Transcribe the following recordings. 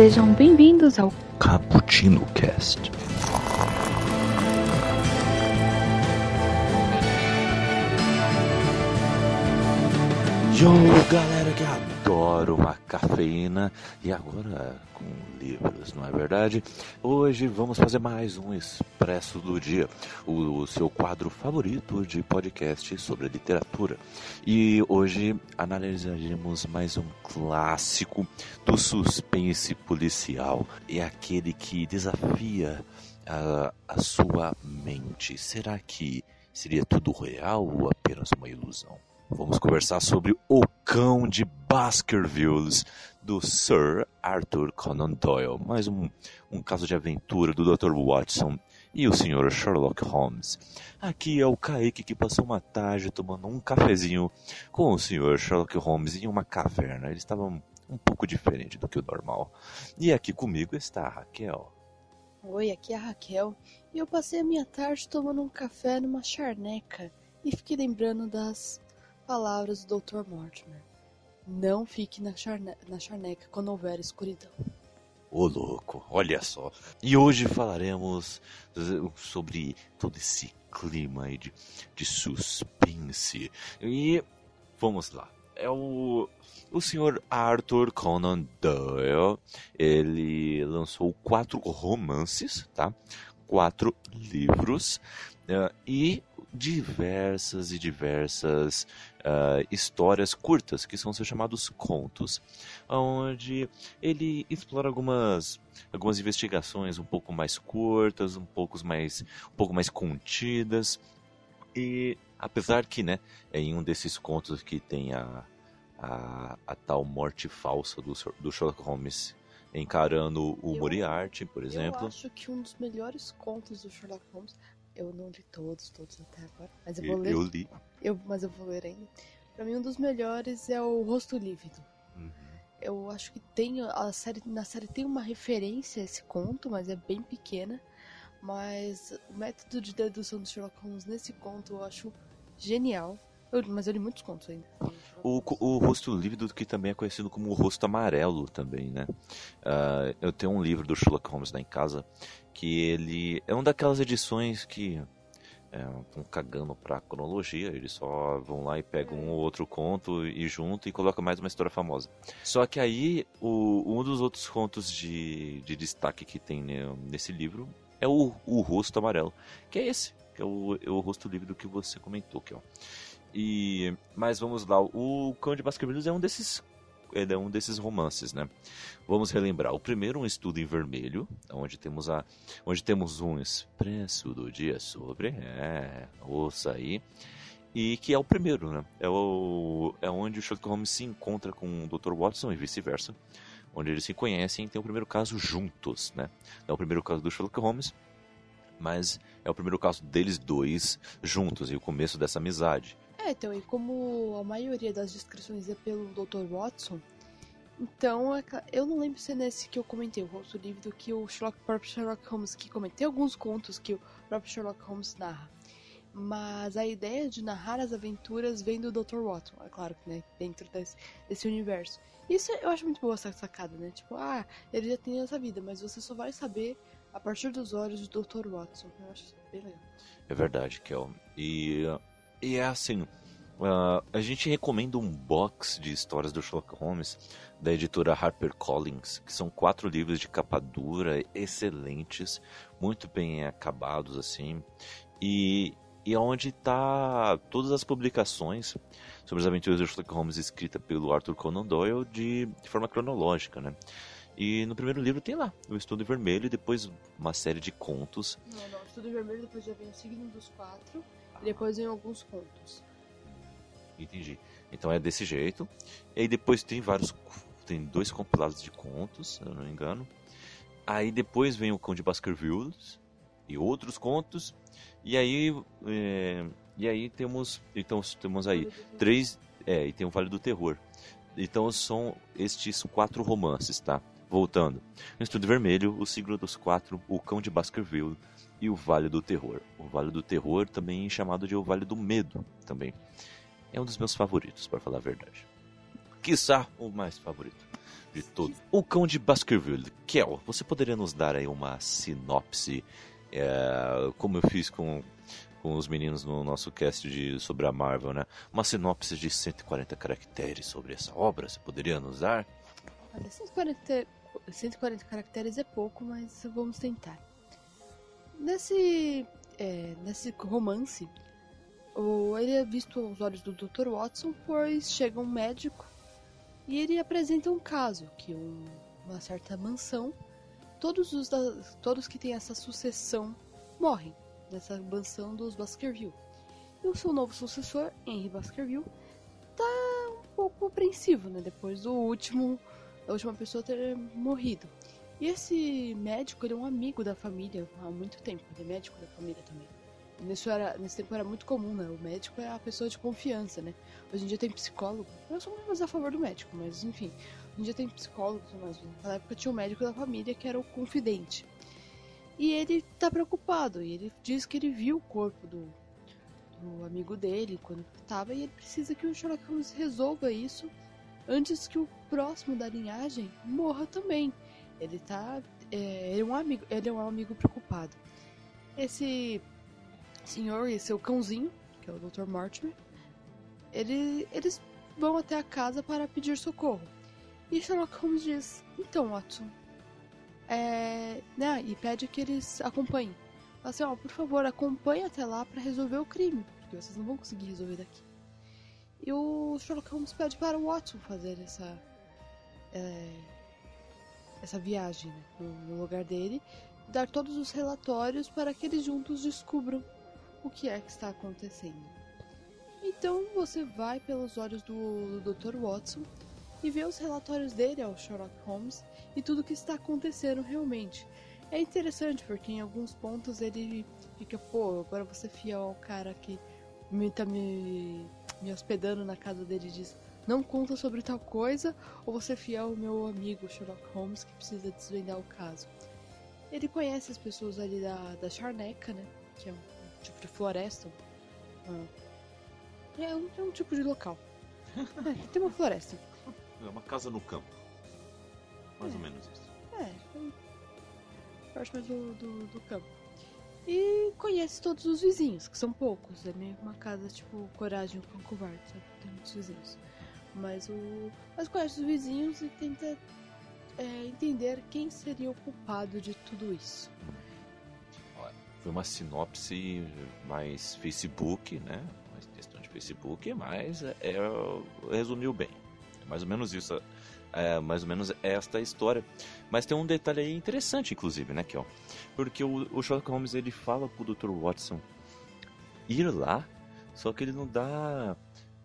Sejam bem-vindos ao Cappuccino Cast. Yo, galera que adora uma cafeína e agora com livros, não é verdade? Hoje vamos fazer mais um Expresso do Dia, o, o seu quadro favorito de podcast sobre literatura. E hoje analisaremos mais um clássico do suspense policial, é aquele que desafia a, a sua mente. Será que seria tudo real ou apenas uma ilusão? Vamos conversar sobre O Cão de Baskervilles, do Sir Arthur Conan Doyle. Mais um, um caso de aventura do Dr. Watson e o Sr. Sherlock Holmes. Aqui é o Kaique que passou uma tarde tomando um cafezinho com o Sr. Sherlock Holmes em uma caverna. Eles estavam um pouco diferente do que o normal. E aqui comigo está a Raquel. Oi, aqui é a Raquel e eu passei a minha tarde tomando um café numa charneca e fiquei lembrando das palavras do Dr. Mortimer. Não fique na, charne na charneca quando houver escuridão. Ô louco, olha só. E hoje falaremos sobre todo esse clima aí de, de suspense. E vamos lá. É o, o senhor Arthur Conan Doyle. Ele lançou quatro romances, tá? Quatro livros. Uh, e diversas e diversas uh, histórias curtas, que são seus chamados contos, onde ele explora algumas, algumas investigações um pouco mais curtas, um pouco mais, um pouco mais contidas, e apesar que, né, em um desses contos que tem a, a, a tal morte falsa do, do Sherlock Holmes encarando o eu, Moriarty, por exemplo. Eu acho que um dos melhores contos do Sherlock Holmes eu não li todos, todos até agora. Mas eu vou ler. Eu li. Eu, mas eu vou ler ainda. Pra mim, um dos melhores é o Rosto Lívido. Uhum. Eu acho que tem. A série, na série tem uma referência a esse conto, mas é bem pequena. Mas o método de dedução do Sherlock Holmes nesse conto eu acho genial. Eu, mas eu li muitos contos ainda. O, o rosto lívido, que também é conhecido como o rosto amarelo também, né? Uh, eu tenho um livro do Sherlock Holmes lá em casa, que ele é uma daquelas edições que estão é, cagando pra cronologia, eles só vão lá e pegam um ou outro conto e junto e colocam mais uma história famosa. Só que aí, o, um dos outros contos de, de destaque que tem nesse livro é o, o rosto amarelo, que é esse, que é o, é o rosto lívido que você comentou, que ó. E, mas vamos lá, o Cão de Baskervilles é um desses ele é um desses romances, né? Vamos relembrar. O primeiro, um estudo em vermelho, onde temos a, onde temos um expresso do dia sobre, é, ouça aí, e que é o primeiro, né? É o, é onde o Sherlock Holmes se encontra com o Dr. Watson e vice-versa, onde eles se conhecem e tem o primeiro caso juntos, né? É o primeiro caso do Sherlock Holmes, mas é o primeiro caso deles dois juntos e o começo dessa amizade. É, então, e como a maioria das descrições é pelo Dr. Watson, então é eu não lembro se é nesse que eu comentei, o rosto lívido, que o Sherlock, próprio Sherlock Holmes que comentei alguns contos que o próprio Sherlock Holmes narra. Mas a ideia de narrar as aventuras vem do Dr. Watson, é claro que né, dentro desse, desse universo. Isso eu acho muito boa essa sacada, né? Tipo, ah, ele já tem essa vida, mas você só vai saber a partir dos olhos do Dr. Watson. Eu acho bem legal. É verdade, Kel. E e é assim, uh, a gente recomenda um box de histórias do Sherlock Holmes da editora HarperCollins, que são quatro livros de capa dura, excelentes, muito bem acabados assim, e, e onde tá todas as publicações sobre as aventuras do Sherlock Holmes escrita pelo Arthur Conan Doyle de, de forma cronológica, né? E no primeiro livro tem lá o Estudo Vermelho e depois uma série de contos. Não, não, o Estudo Vermelho depois já vem o Signo dos Quatro e depois em alguns contos. Entendi. Então é desse jeito. E aí depois tem vários. Tem dois compilados de contos, se eu não me engano. Aí depois vem o Cão de Baskervilles e outros contos. E aí. É, e aí temos. Então temos aí três. É, e tem o Vale do Terror. Então são estes quatro romances, tá? Voltando. O Estudo Vermelho, O Siglo dos Quatro, O Cão de Baskerville, e o Vale do Terror. O Vale do Terror, também chamado de o Vale do Medo, também. É um dos meus favoritos, para falar a verdade. Quiçá o mais favorito. de todo. O Cão de Baskerville. Kel, você poderia nos dar aí uma sinopse, é, como eu fiz com, com os meninos no nosso cast de, sobre a Marvel, né? Uma sinopse de 140 caracteres sobre essa obra, você poderia nos dar? Olha, 140, 140 caracteres é pouco, mas vamos tentar. Nesse, é, nesse romance, o, ele é visto aos olhos do Dr. Watson, pois chega um médico e ele apresenta um caso que um, uma certa mansão, todos os da, todos que têm essa sucessão morrem nessa mansão dos Baskerville. E o seu novo sucessor, Henry Baskerville, tá um pouco apreensivo, né, depois do último da última pessoa ter morrido. E esse médico, ele é um amigo da família há muito tempo, ele é médico da família também. Nesse, era, nesse tempo era muito comum, né? O médico é a pessoa de confiança, né? Hoje em dia tem psicólogo. Eu sou mais a favor do médico, mas enfim. Hoje em dia tem psicólogo, mas naquela época tinha um médico da família que era o confidente. E ele tá preocupado, e ele diz que ele viu o corpo do, do amigo dele quando estava, e ele precisa que o Sherlock Holmes resolva isso antes que o próximo da linhagem morra também. Ele tá. É, ele, é um amigo, ele é um amigo preocupado. Esse senhor e seu cãozinho, que é o Dr. Mortimer, ele, eles vão até a casa para pedir socorro. E Sherlock Holmes diz: Então, Watson. É, né, e pede que eles acompanhem. Fala assim: Ó, oh, por favor, acompanhe até lá para resolver o crime, porque vocês não vão conseguir resolver daqui. E o Sherlock Holmes pede para o Watson fazer essa. É, essa viagem né, no lugar dele, dar todos os relatórios para que eles juntos descubram o que é que está acontecendo. Então você vai pelos olhos do, do Dr. Watson e vê os relatórios dele ao Sherlock Holmes e tudo o que está acontecendo realmente. É interessante porque em alguns pontos ele fica, pô, agora você fiel ao cara que me, tá me, me hospedando na casa dele diz não conta sobre tal coisa, ou você fiel ao meu amigo Sherlock Holmes que precisa desvendar o caso. Ele conhece as pessoas ali da, da Charneca, né? Que é um tipo de floresta. Ah. É, um, é um tipo de local. é, tem uma floresta. É uma casa no campo. Mais é. ou menos isso. É, parte mais do, do, do, campo. E conhece todos os vizinhos, que são poucos. É meio uma casa tipo coragem com covarde, sabe? Tem muitos vizinhos. Mas o. Mas conhece os vizinhos e tenta é, entender quem seria o culpado de tudo isso. Foi uma sinopse mais Facebook, né? Mais questão de Facebook, mas é, é, resumiu bem. É mais ou menos isso. É mais ou menos esta história. Mas tem um detalhe aí interessante, inclusive, né, Kel? Porque o, o Sherlock Holmes ele fala pro Dr. Watson ir lá, só que ele não dá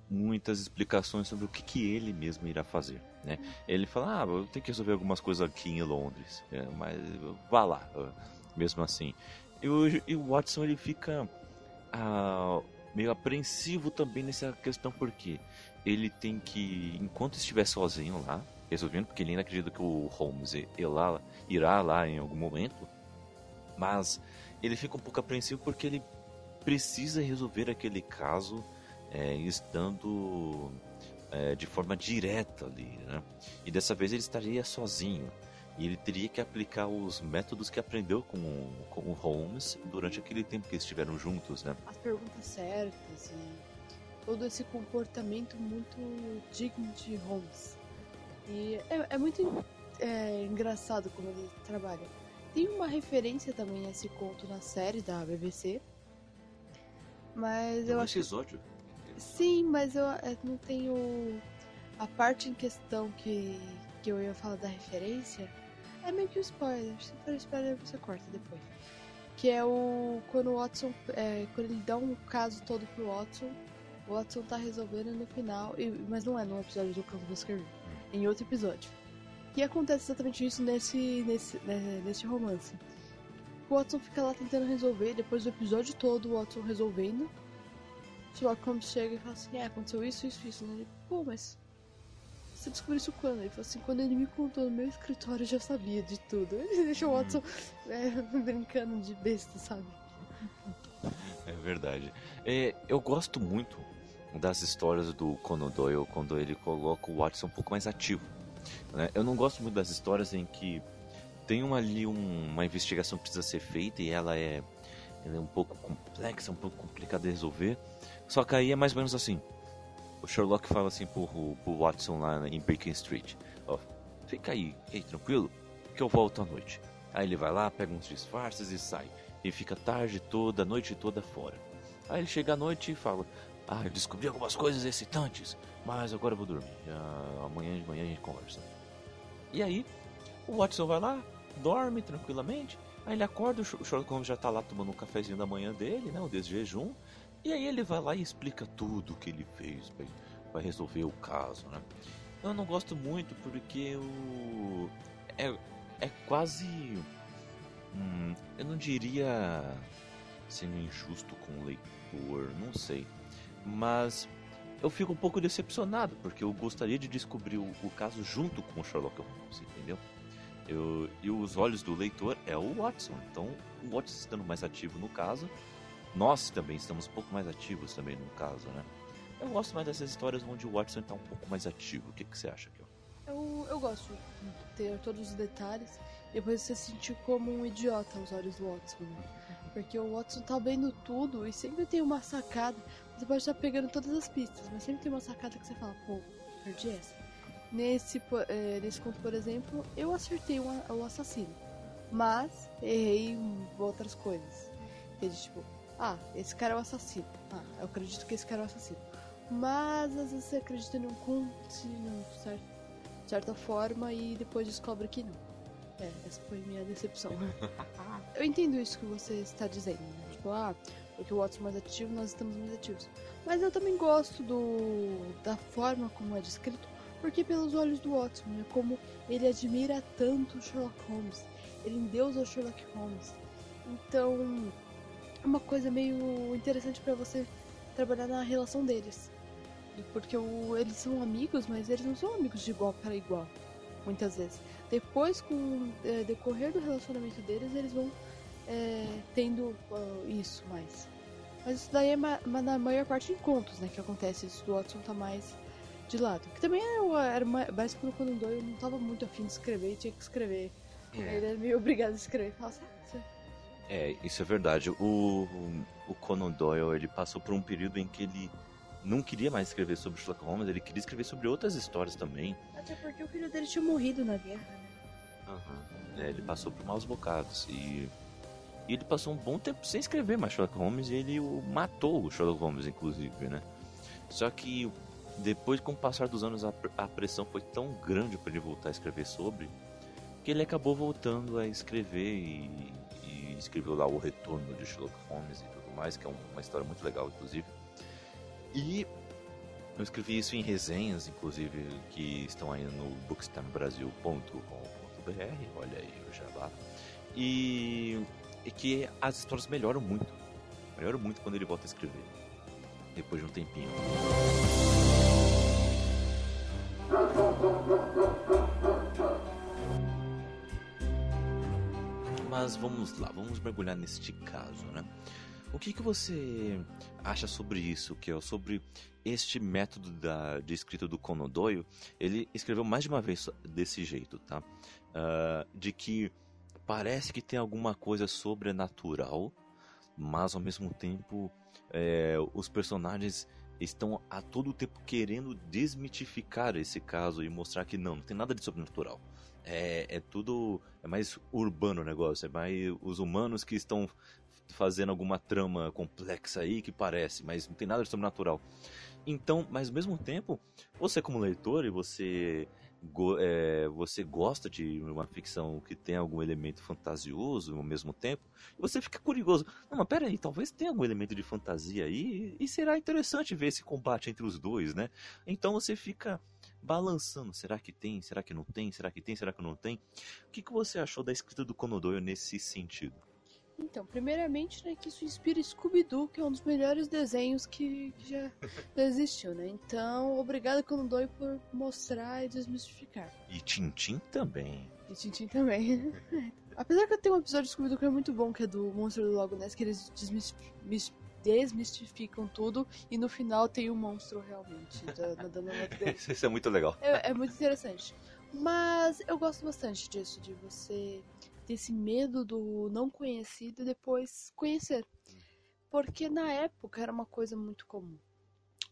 muitas explicações sobre o que, que ele mesmo irá fazer. Né? Ele fala, ah, eu tenho que resolver algumas coisas aqui em Londres, é, mas vá lá, mesmo assim. E o, e o Watson ele fica ah, meio apreensivo também nessa questão, porque ele tem que, enquanto estiver sozinho lá, resolvendo, porque ele ainda acredita que o Holmes irá, irá lá em algum momento, mas ele fica um pouco apreensivo porque ele precisa resolver aquele caso é, estando é, de forma direta ali, né? E dessa vez ele estaria sozinho. E ele teria que aplicar os métodos que aprendeu com, com o Holmes durante aquele tempo que estiveram juntos, né? As perguntas certas e todo esse comportamento muito digno de Holmes. E é, é muito é, engraçado como ele trabalha. Tem uma referência também a esse conto na série da BBC. Mas eu um acho. episódio? Sim, mas eu, eu não tenho. A parte em questão que, que eu ia falar da referência é meio que um spoiler. Se for spoiler, você corta depois. Que é o. Quando o Watson. É, quando ele dá um caso todo pro Watson, o Watson tá resolvendo no final. E, mas não é no episódio do Campo Baskerville. É em outro episódio. E acontece exatamente isso nesse, nesse, né, nesse romance. O Watson fica lá tentando resolver, depois do episódio todo, o Watson resolvendo. Sherlock Holmes chega e fala assim: É, aconteceu isso, isso, isso. Ele, pô, mas você descobriu isso quando? Ele falou assim, quando ele me contou no meu escritório eu já sabia de tudo. Ele deixou o Watson é, brincando de besta, sabe? É verdade. É, eu gosto muito das histórias do Conan Doyle quando ele coloca o Watson um pouco mais ativo. Né? Eu não gosto muito das histórias em que tem uma, ali um, uma investigação que precisa ser feita e ela é, ela é um pouco complexa, um pouco complicada de resolver. Só que aí é mais ou menos assim. O Sherlock fala assim pro, pro Watson lá em Baker Street. Ó, fica aí, aí, tranquilo, que eu volto à noite. Aí ele vai lá, pega uns disfarces e sai. E fica tarde toda, noite toda fora. Aí ele chega à noite e fala: Ah, eu descobri algumas coisas excitantes, mas agora eu vou dormir. Ah, amanhã de manhã a gente conversa. E aí, o Watson vai lá, dorme tranquilamente. Aí ele acorda, o Sherlock Holmes já tá lá tomando um cafezinho da manhã dele, né? O desjejum. E aí ele vai lá e explica tudo o que ele fez para resolver o caso, né? Eu não gosto muito porque o é, é quase hum, eu não diria sendo injusto com o leitor, não sei, mas eu fico um pouco decepcionado porque eu gostaria de descobrir o, o caso junto com o Sherlock Holmes, entendeu? Eu, e os olhos do leitor é o Watson. Então, o Watson estando mais ativo no caso, nós também estamos um pouco mais ativos também no caso, né? Eu gosto mais dessas histórias onde o Watson está um pouco mais ativo. O que, que você acha, Kel? Eu, eu gosto de ter todos os detalhes e depois você se sentir como um idiota aos olhos do Watson. Né? Porque o Watson tá vendo tudo e sempre tem uma sacada. Você pode estar pegando todas as pistas, mas sempre tem uma sacada que você fala, pô, perdi essa. Nesse, é, nesse conto, por exemplo, eu acertei o, o assassino, mas errei em outras coisas. Entende? Tipo, ah, esse cara é o assassino. Ah, eu acredito que esse cara é o assassino. Mas às vezes você acredita num conto, de certo, certa forma, e depois descobre que não. É, essa foi minha decepção. eu entendo isso que você está dizendo. Né? Tipo, ah, porque o Watson é mais ativo, nós estamos mais ativos. Mas eu também gosto do da forma como é descrito porque pelos olhos do Watson, é como ele admira tanto Sherlock Holmes, ele endeusa o Sherlock Holmes. Então, é uma coisa meio interessante para você trabalhar na relação deles. Porque o, eles são amigos, mas eles não são amigos de igual para igual, muitas vezes. Depois, com o é, decorrer do relacionamento deles, eles vão é, tendo uh, isso mais. Mas isso daí é ma, na maior parte em contos, né, que acontece. Isso do Watson tá mais de lado. Que também era mais quando o Conan Doyle não estava muito afim de escrever tinha que escrever. É. Ele era meio obrigado a escrever. Nossa, é, isso é verdade. O, o Conan Doyle ele passou por um período em que ele não queria mais escrever sobre Sherlock Holmes, ele queria escrever sobre outras histórias também. Até porque o filho dele tinha morrido na guerra, né? Uhum. É, ele passou por maus bocados e, e ele passou um bom tempo sem escrever mais Sherlock Holmes e ele o matou o Sherlock Holmes, inclusive, né? Só que depois, com o passar dos anos, a, a pressão foi tão grande para ele voltar a escrever sobre que ele acabou voltando a escrever e, e, escreveu lá o Retorno de Sherlock Holmes e tudo mais, que é uma história muito legal, inclusive. E eu escrevi isso em resenhas, inclusive, que estão aí no bookstimebrasil.com.br, olha aí o jabá. E, e que as histórias melhoram muito, melhoram muito quando ele volta a escrever, depois de um tempinho. Mas vamos lá, vamos mergulhar neste caso, né? O que, que você acha sobre isso, é sobre este método da, de escrita do Conan Doyle? Ele escreveu mais de uma vez desse jeito, tá? Uh, de que parece que tem alguma coisa sobrenatural, mas ao mesmo tempo é, os personagens estão a todo tempo querendo desmitificar esse caso e mostrar que não, não tem nada de sobrenatural. É, é tudo. É mais urbano o negócio, é mais os humanos que estão fazendo alguma trama complexa aí que parece, mas não tem nada de sobrenatural. Então, mas ao mesmo tempo, você como leitor e você go, é, você gosta de uma ficção que tem algum elemento fantasioso ao mesmo tempo, e você fica curioso. Não, mas peraí, talvez tenha algum elemento de fantasia aí, e será interessante ver esse combate entre os dois, né? Então você fica balançando. Será que tem? Será que não tem? Será que tem? Será que não tem? O que, que você achou da escrita do Conan Doyle nesse sentido? Então, primeiramente, né, que isso inspira Scooby-Doo, que é um dos melhores desenhos que, que já, existiu, né? Então, obrigado Conan Doyle por mostrar e desmistificar. E Tintin também. E Tintin também. Apesar que eu tenho um episódio de Scooby-Doo que é muito bom, que é do Monstro do Lago Ness, que eles desmistificam tudo e no final tem um monstro realmente nadando Isso é muito legal. É, é muito interessante. Mas eu gosto bastante disso, de você ter esse medo do não conhecido e depois conhecer. Porque na época era uma coisa muito comum.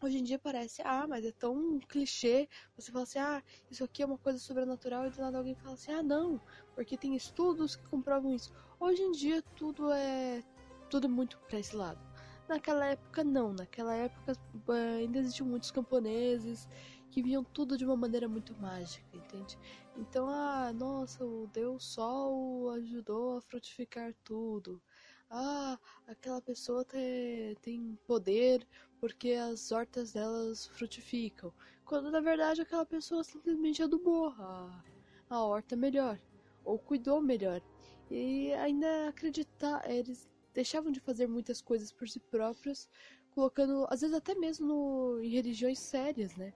Hoje em dia parece, ah, mas é tão clichê. Você fala assim, ah, isso aqui é uma coisa sobrenatural, e do nada alguém fala assim, ah, não, porque tem estudos que comprovam isso. Hoje em dia tudo é tudo muito para esse lado. Naquela época não, naquela época eh, ainda existiam muitos camponeses que viam tudo de uma maneira muito mágica, entende? Então, ah, nossa, o Deus Sol ajudou a frutificar tudo. Ah, aquela pessoa tem, tem poder porque as hortas delas frutificam. Quando na verdade aquela pessoa simplesmente adubou a, a horta melhor, ou cuidou melhor. E ainda acreditar, eles deixavam de fazer muitas coisas por si próprios, colocando, às vezes até mesmo no, em religiões sérias, né?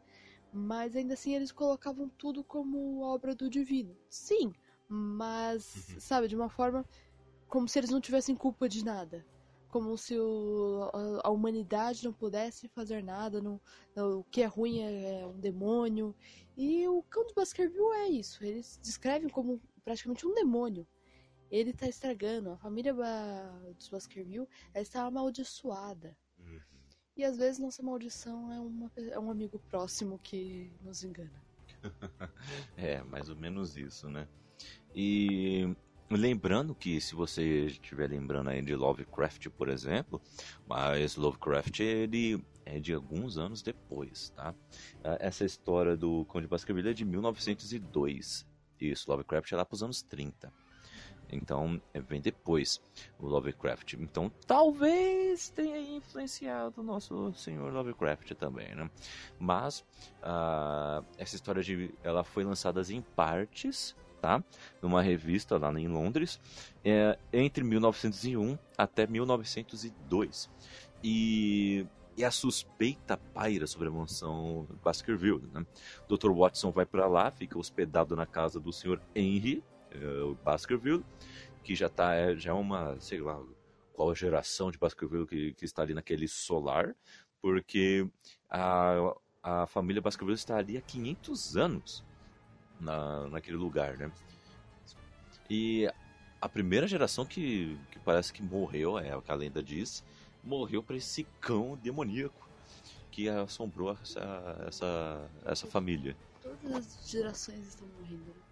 Mas ainda assim eles colocavam tudo como obra do divino. Sim, mas, uhum. sabe, de uma forma como se eles não tivessem culpa de nada. Como se o, a, a, humanidade não pudesse fazer nada, não, não, o que é ruim é, é, um demônio. E o cão de Baskerville é isso. Eles descrevem como praticamente um demônio ele tá estragando. A família dos Baskerville ela está amaldiçoada. Uhum. E às vezes nossa maldição é, uma, é um amigo próximo que nos engana. é, mais ou menos isso, né? E lembrando que se você estiver lembrando aí de Lovecraft, por exemplo, mas Lovecraft ele é de alguns anos depois, tá? Ah, essa história do Conde Baskerville é de 1902. Isso, Lovecraft é lá para os anos 30. Então, é, vem depois o Lovecraft. Então, talvez tenha influenciado o nosso senhor Lovecraft também, né? Mas, uh, essa história de, ela foi lançada em partes, tá? Numa revista lá em Londres, é, entre 1901 até 1902. E e a suspeita paira sobre a mansão Baskerville. Né? Dr. Watson vai para lá, fica hospedado na casa do Sr. Henry, o Baskerville, que já tá, é, já é uma, sei lá, qual geração de Baskerville que, que está ali naquele solar, porque a, a família Baskerville está ali há 500 anos na, naquele lugar, né? E a primeira geração que, que parece que morreu, é o que a lenda diz, morreu para esse cão demoníaco que assombrou essa, essa, essa família. Todas as gerações estão morrendo.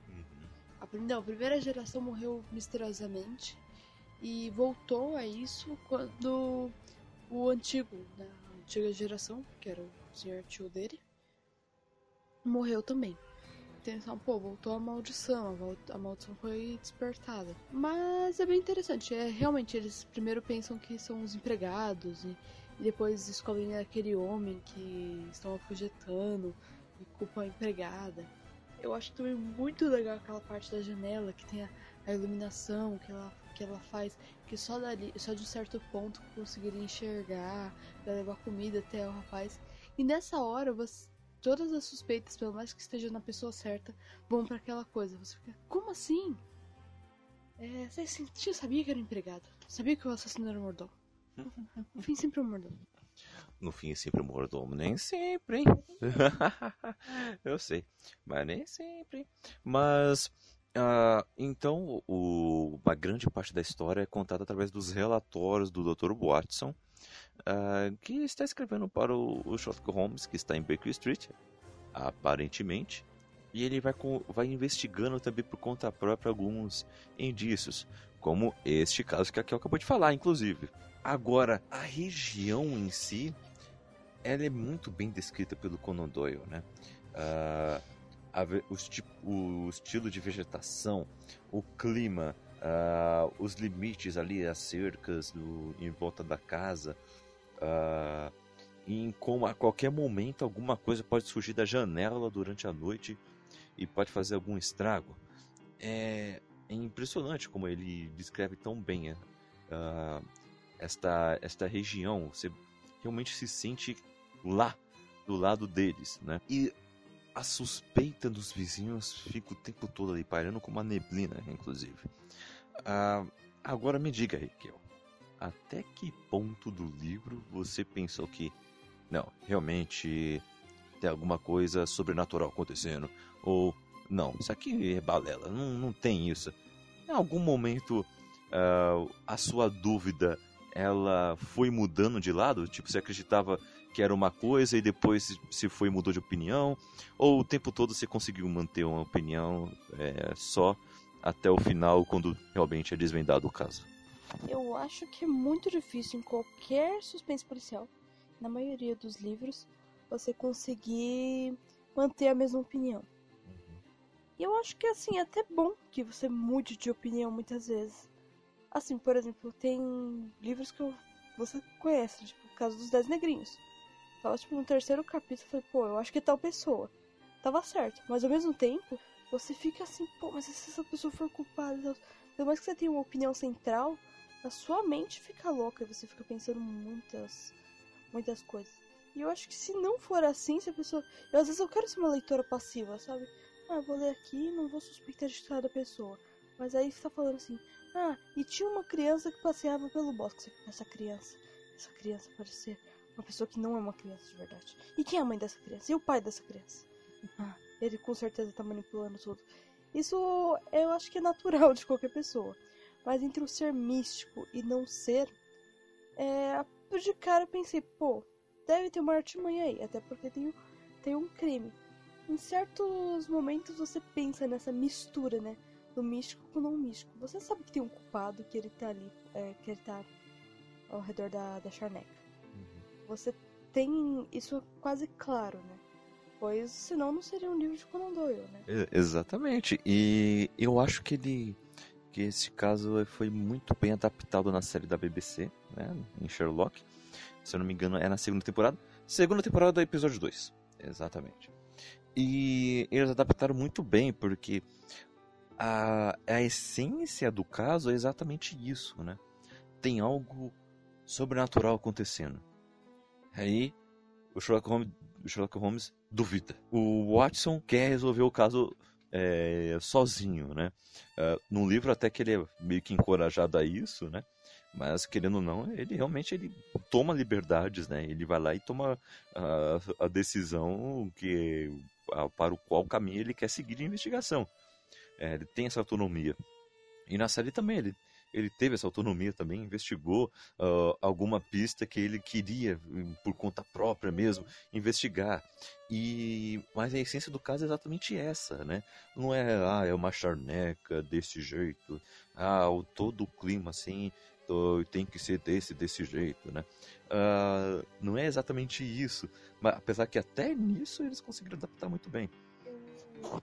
A, não, a primeira geração morreu misteriosamente e voltou a isso quando o antigo, né, a antiga geração, que era o senhor tio dele, morreu também. Então, pô, voltou a maldição, a maldição foi despertada. Mas é bem interessante, é realmente eles primeiro pensam que são os empregados e, e depois descobrem aquele homem que estão afugentando e culpam a empregada. Eu acho também muito legal aquela parte da janela que tem a, a iluminação que ela, que ela faz, que só dali, só de um certo ponto conseguiria enxergar, levar comida até o rapaz. E nessa hora você todas as suspeitas, pelo mais que esteja na pessoa certa, vão para aquela coisa. Você fica, como assim? É, você sabia que era empregado? Sabia que o assassino era o mordomo? No fim, sempre o mordomo. No fim, sempre o mordomo. Nem sempre? Eu sei. Mas nem sempre. Mas. Uh, então, o, uma grande parte da história é contada através dos relatórios do Dr. Watson, uh, que está escrevendo para o, o Sherlock Holmes, que está em Baker Street, aparentemente. E ele vai, vai investigando também por conta própria alguns indícios, como este caso que aqui eu acabou de falar, inclusive. Agora, a região em si, ela é muito bem descrita pelo Conan Doyle, né? Uh, a, o, estilo de vegetação, o clima, uh, os limites ali, as cercas no, em volta da casa, uh, em como a qualquer momento alguma coisa pode surgir da janela durante a noite e pode fazer algum estrago. É, é impressionante como ele descreve tão bem uh, esta, esta região. Você realmente se sente lá, do lado deles, né? E a suspeita dos vizinhos fica o tempo todo ali pairando como uma neblina, inclusive. Uh, agora me diga, Raquel, até que ponto do livro você pensou que não, realmente tem alguma coisa sobrenatural acontecendo? Ou não, isso aqui é balela, não, não tem isso. Em algum momento uh, a sua dúvida ela foi mudando de lado? Tipo, você acreditava que era uma coisa e depois se foi mudou de opinião? Ou o tempo todo você conseguiu manter uma opinião é, só até o final, quando realmente é desvendado o caso? Eu acho que é muito difícil em qualquer suspense policial, na maioria dos livros, você conseguir manter a mesma opinião. Uhum. E eu acho que assim, é até bom que você mude de opinião muitas vezes. Assim, por exemplo, tem livros que eu, você conhece, tipo, o caso dos Dez Negrinhos. Tava, tipo, no terceiro capítulo, eu falei, pô, eu acho que é tal pessoa. Tava certo, mas ao mesmo tempo, você fica assim, pô, mas se essa pessoa for culpada, pelo mais que você tenha uma opinião central, a sua mente fica louca e você fica pensando muitas, muitas coisas. E eu acho que se não for assim, se a pessoa. Eu, às vezes eu quero ser uma leitora passiva, sabe? Ah, eu vou ler aqui não vou suspeitar de cada pessoa. Mas aí você tá falando assim, ah, e tinha uma criança que passeava pelo bosque. Essa criança, essa criança pode ser uma pessoa que não é uma criança de verdade. E quem é a mãe dessa criança? E o pai dessa criança? Ah, ele com certeza tá manipulando tudo. Isso eu acho que é natural de qualquer pessoa. Mas entre o ser místico e não ser, é, de cara eu pensei, pô, deve ter uma artimanha aí, até porque tem, tem um crime. Em certos momentos você pensa nessa mistura, né? Do místico com não místico. Você sabe que tem um culpado, que ele tá ali, é, que ele tá ao redor da, da charneca. Uhum. Você tem isso quase claro, né? Pois senão não seria um livro de Conan Doyle, né? Exatamente. E eu acho que ele que esse caso foi muito bem adaptado na série da BBC, né, em Sherlock. Se eu não me engano, é na segunda temporada. Segunda temporada do episódio 2, exatamente. E eles adaptaram muito bem, porque a, a essência do caso é exatamente isso, né? Tem algo sobrenatural acontecendo. Aí o Sherlock Holmes, o Sherlock Holmes duvida. O Watson quer resolver o caso é, sozinho, né? Uh, no livro até que ele é meio que encorajado a isso, né? Mas querendo ou não, ele realmente ele toma liberdades, né? Ele vai lá e toma a, a decisão que a, para o qual caminho ele quer seguir de investigação. É, ele tem essa autonomia. E na série também ele ele teve essa autonomia também, investigou uh, alguma pista que ele queria, por conta própria mesmo, investigar. E mas a essência do caso é exatamente essa, né? Não é ah, é uma charneca desse jeito, ah, o todo o clima assim tem que ser desse desse jeito, né? Uh, não é exatamente isso, mas apesar que até nisso eles conseguiram adaptar muito bem.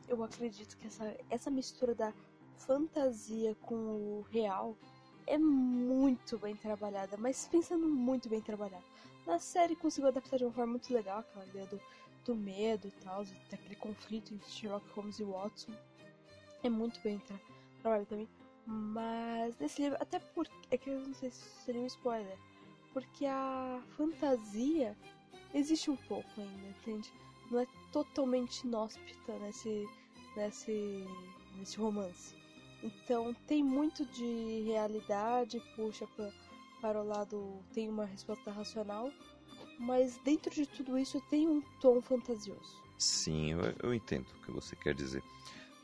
Eu, acredito que essa, essa mistura da fantasia com o real é muito bem trabalhada, mas pensando muito bem trabalhada. Na série conseguiu adaptar de uma forma muito legal aquela ideia do, do medo e tal, daquele conflito entre Sherlock Holmes e Watson. É muito bem tra trabalhado também. Mas nesse livro, até porque. É que eu não sei se seria um spoiler. Porque a fantasia existe um pouco ainda, entende? Não é totalmente inóspita nesse, nesse, nesse romance. Então tem muito de realidade, puxa pra, para o lado, tem uma resposta racional, mas dentro de tudo isso tem um tom fantasioso. Sim, eu, eu entendo o que você quer dizer.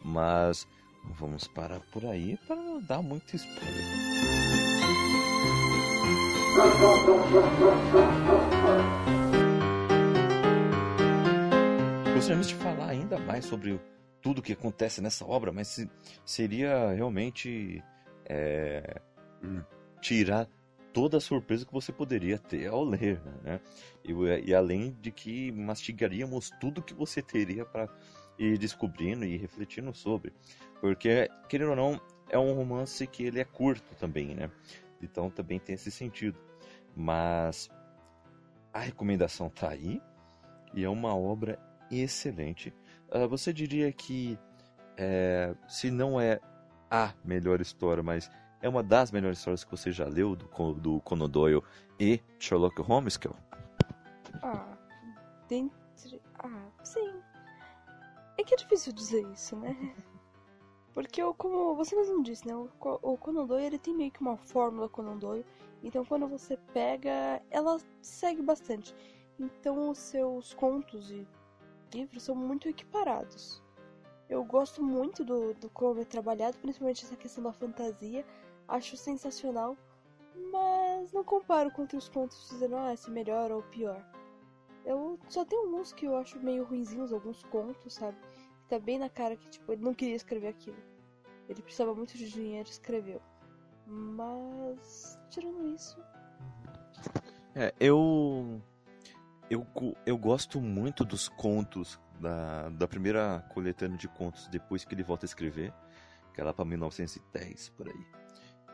Mas vamos parar por aí para não dar muito spoiler. Gostaríamos de falar ainda mais sobre o tudo que acontece nessa obra, mas seria realmente é, tirar toda a surpresa que você poderia ter ao ler, né? E, e além de que mastigaríamos tudo que você teria para ir descobrindo e refletindo sobre, porque querendo ou não é um romance que ele é curto também, né? Então também tem esse sentido, mas a recomendação tá aí e é uma obra excelente Uh, você diria que é, se não é a melhor história, mas é uma das melhores histórias que você já leu do, do Conan Doyle e Sherlock Holmes, Kel? Ah, dentre... Ah, sim. É que é difícil dizer isso, né? Porque, como você mesmo disse, né? O, o Conan Doyle ele tem meio que uma fórmula Conan Doyle. Então, quando você pega, ela segue bastante. Então, os seus contos e livros são muito equiparados. Eu gosto muito do, do como é trabalhado, principalmente essa questão da fantasia. Acho sensacional, mas não comparo com outros contos dizendo, ah, esse é melhor ou pior. Eu só tenho alguns que eu acho meio ruinzinhos, alguns contos, sabe? Que tá bem na cara que, tipo, ele não queria escrever aquilo. Ele precisava muito de dinheiro e escreveu. Mas, tirando isso. É, eu. Eu, eu gosto muito dos contos da, da primeira coletânea de contos depois que ele volta a escrever, que é lá pra 1910, por aí.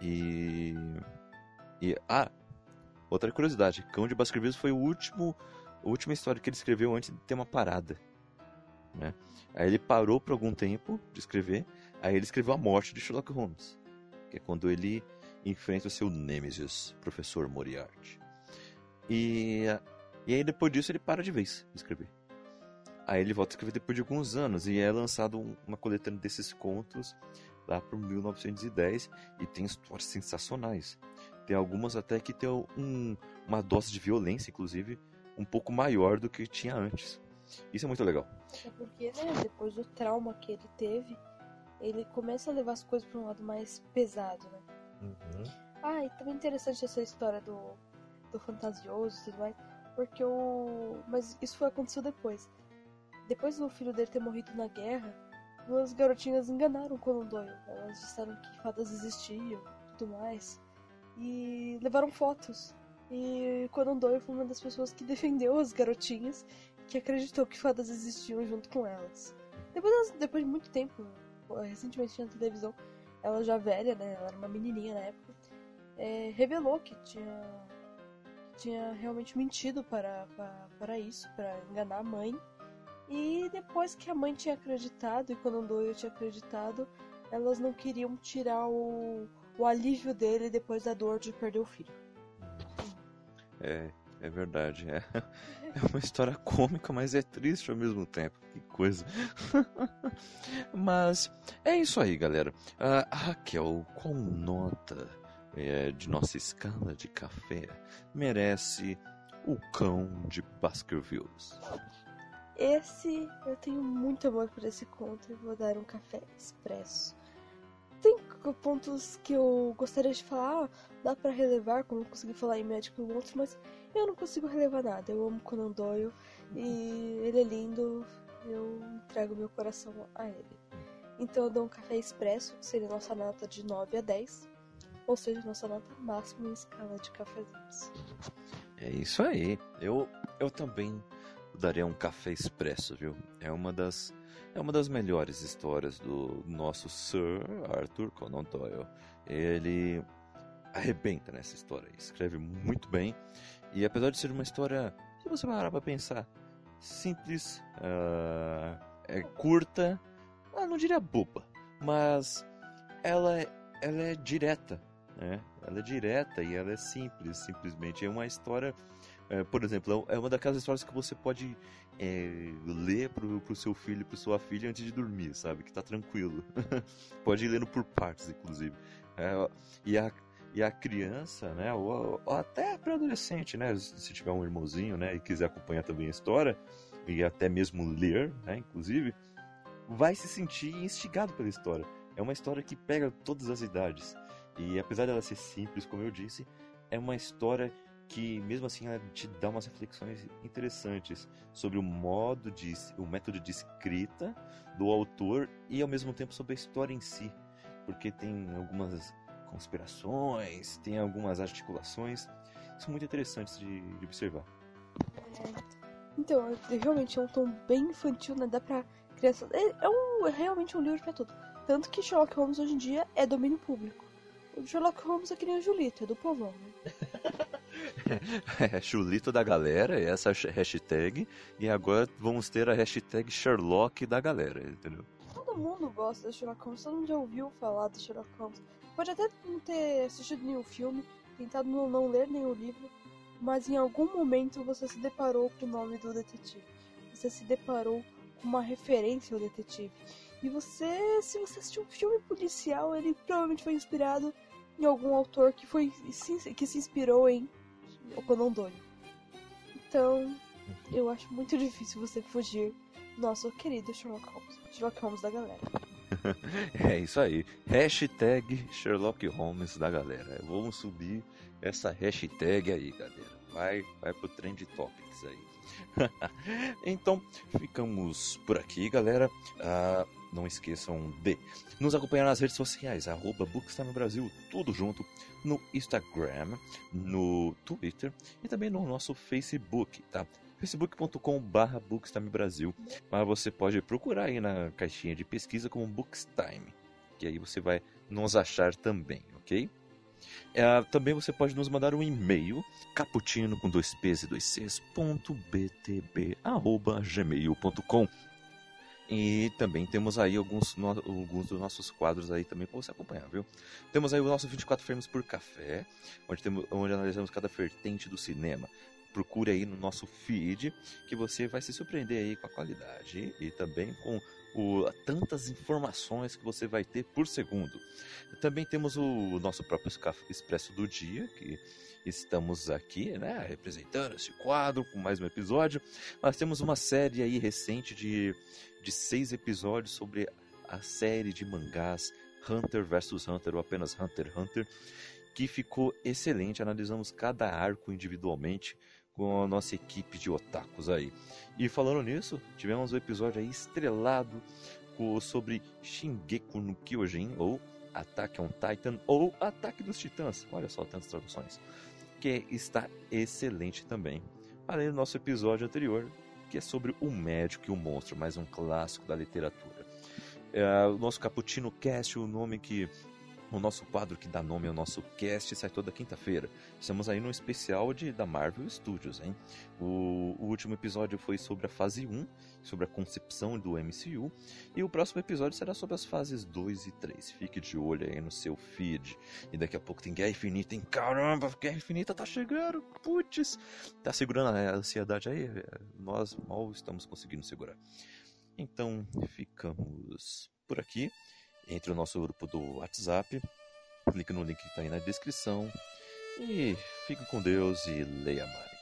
E. E. Ah! Outra curiosidade: Cão de Baskervilles foi o último, a última história que ele escreveu antes de ter uma parada. Né? Aí ele parou por algum tempo de escrever, aí ele escreveu a morte de Sherlock Holmes, que é quando ele enfrenta o seu Nemesis, professor Moriarty. E, e aí depois disso ele para de vez de escrever. Aí ele volta a escrever depois de alguns anos e é lançado uma coletânea desses contos lá por 1910 e tem histórias sensacionais. Tem algumas até que tem um, uma dose de violência, inclusive, um pouco maior do que tinha antes. Isso é muito legal. É porque, né, depois do trauma que ele teve, ele começa a levar as coisas para um lado mais pesado, né? Uhum. Ah, e também interessante essa história do, do fantasioso e tudo mais, porque o. Mas isso foi aconteceu depois. Depois do filho dele ter morrido na guerra, duas garotinhas enganaram Conan Doyle. Elas disseram que fadas existiam tudo mais. E levaram fotos. E Conan Doyle foi uma das pessoas que defendeu as garotinhas, que acreditou que fadas existiam junto com elas. Depois, depois de muito tempo, recentemente na televisão, ela já velha, né? Ela era uma menininha na época. É, revelou que tinha, tinha realmente mentido para, para, para isso, para enganar a mãe. E depois que a mãe tinha acreditado e quando Doyle tinha acreditado, elas não queriam tirar o, o alívio dele depois da dor de perder o filho. É, é verdade. É, é uma história cômica, mas é triste ao mesmo tempo. Que coisa. mas é isso aí, galera. Uh, Raquel, qual nota é, de nossa escala de café merece o cão de Baskervilles? Esse, eu tenho muito amor por esse conto e vou dar um café expresso tem pontos que eu gostaria de falar, dá para relevar, como eu consegui falar em Médico e outros, mas eu não consigo relevar nada. Eu amo Conan Doyle e ele é lindo, eu entrego meu coração a ele. Então eu dou um café expresso, que seria nossa nota de 9 a 10, ou seja, nossa nota máxima em escala de cafezinhos. É isso aí. Eu, eu também daria um café expresso, viu? É uma das é uma das melhores histórias do nosso Sir Arthur Conan Doyle. Ele arrebenta nessa história, escreve muito bem e apesar de ser uma história, se você parar para pensar, simples, uh, é curta, ah, não diria boba, mas ela, é, ela é direta, né? Ela é direta e ela é simples, simplesmente é uma história é, por exemplo, é uma daquelas histórias que você pode é, ler pro, pro seu filho, pro sua filha antes de dormir, sabe? Que tá tranquilo. pode ir lendo por partes, inclusive. É, e, a, e a criança, né? Ou, ou até para adolescente, né? Se tiver um irmãozinho, né? E quiser acompanhar também a história, e até mesmo ler, né? Inclusive, vai se sentir instigado pela história. É uma história que pega todas as idades. E apesar dela ser simples, como eu disse, é uma história que mesmo assim ela te dá umas reflexões interessantes sobre o modo de o método de escrita do autor e ao mesmo tempo sobre a história em si. Porque tem algumas conspirações tem algumas articulações são muito interessantes de, de observar. É, então é, realmente é um tom bem infantil né? Dá para criança é, é, um, é realmente um livro para tudo. Tanto que Sherlock Holmes hoje em dia é domínio público o Sherlock Holmes é que nem o Julito é do povão né é chulito da galera, essa hashtag. E agora vamos ter a hashtag Sherlock da galera, entendeu? Todo mundo gosta de Sherlock Holmes, todo mundo já ouviu falar de Sherlock Holmes. Pode até não ter assistido nenhum filme, tentado não, não ler nenhum livro, mas em algum momento você se deparou com o nome do detetive. Você se deparou com uma referência ao detetive. E você, se você assistiu um filme policial, ele provavelmente foi inspirado em algum autor que foi que se inspirou em o Conan Doyle. Então, eu acho muito difícil você fugir do nosso querido Sherlock Holmes. Sherlock Holmes da galera. é isso aí. Hashtag Sherlock Holmes da galera. Vamos subir essa hashtag aí, galera. Vai, vai pro Trend Topics aí. então, ficamos por aqui, galera. Ah, não esqueçam de nos acompanhar nas redes sociais, arroba Bookstime Brasil, tudo junto, no Instagram, no Twitter e também no nosso Facebook, tá? facebook.com.br Brasil. Mas você pode procurar aí na caixinha de pesquisa como Bookstime, que aí você vai nos achar também, ok? É, também você pode nos mandar um e-mail, caputino com dois p's e dois c's, ponto btb, arroba, gmail.com. E também temos aí alguns, no, alguns dos nossos quadros aí também para você acompanhar, viu? Temos aí o nosso 24 frames por café, onde, temos, onde analisamos cada vertente do cinema. Procure aí no nosso feed que você vai se surpreender aí com a qualidade e também com o, tantas informações que você vai ter por segundo. Também temos o nosso próprio Expresso do Dia, que estamos aqui, né, representando esse quadro com mais um episódio. Nós temos uma série aí recente de, de seis episódios sobre a série de mangás Hunter vs Hunter ou apenas Hunter x Hunter, que ficou excelente. Analisamos cada arco individualmente com a nossa equipe de otakus aí. E falando nisso, tivemos um episódio aí estrelado sobre Shingeki no Kyojin, ou Ataque on Titan, ou Ataque dos Titãs. Olha só tantas traduções. Que está excelente também. Além do nosso episódio anterior, que é sobre o médico e o monstro, mais um clássico da literatura. É, o nosso Cappuccino Cast, o nome que o nosso quadro que dá nome ao nosso cast sai toda quinta-feira. Estamos aí no especial de, da Marvel Studios, hein? O, o, último episódio foi sobre a fase 1, sobre a concepção do MCU, e o próximo episódio será sobre as fases 2 e 3. Fique de olho aí no seu feed. E daqui a pouco tem Guerra Infinita, hein? Caramba, Guerra Infinita tá chegando, putz! Tá segurando a ansiedade aí? Nós mal estamos conseguindo segurar. Então, ficamos por aqui entre o nosso grupo do WhatsApp. Clique no link que está aí na descrição. E fique com Deus e leia mais.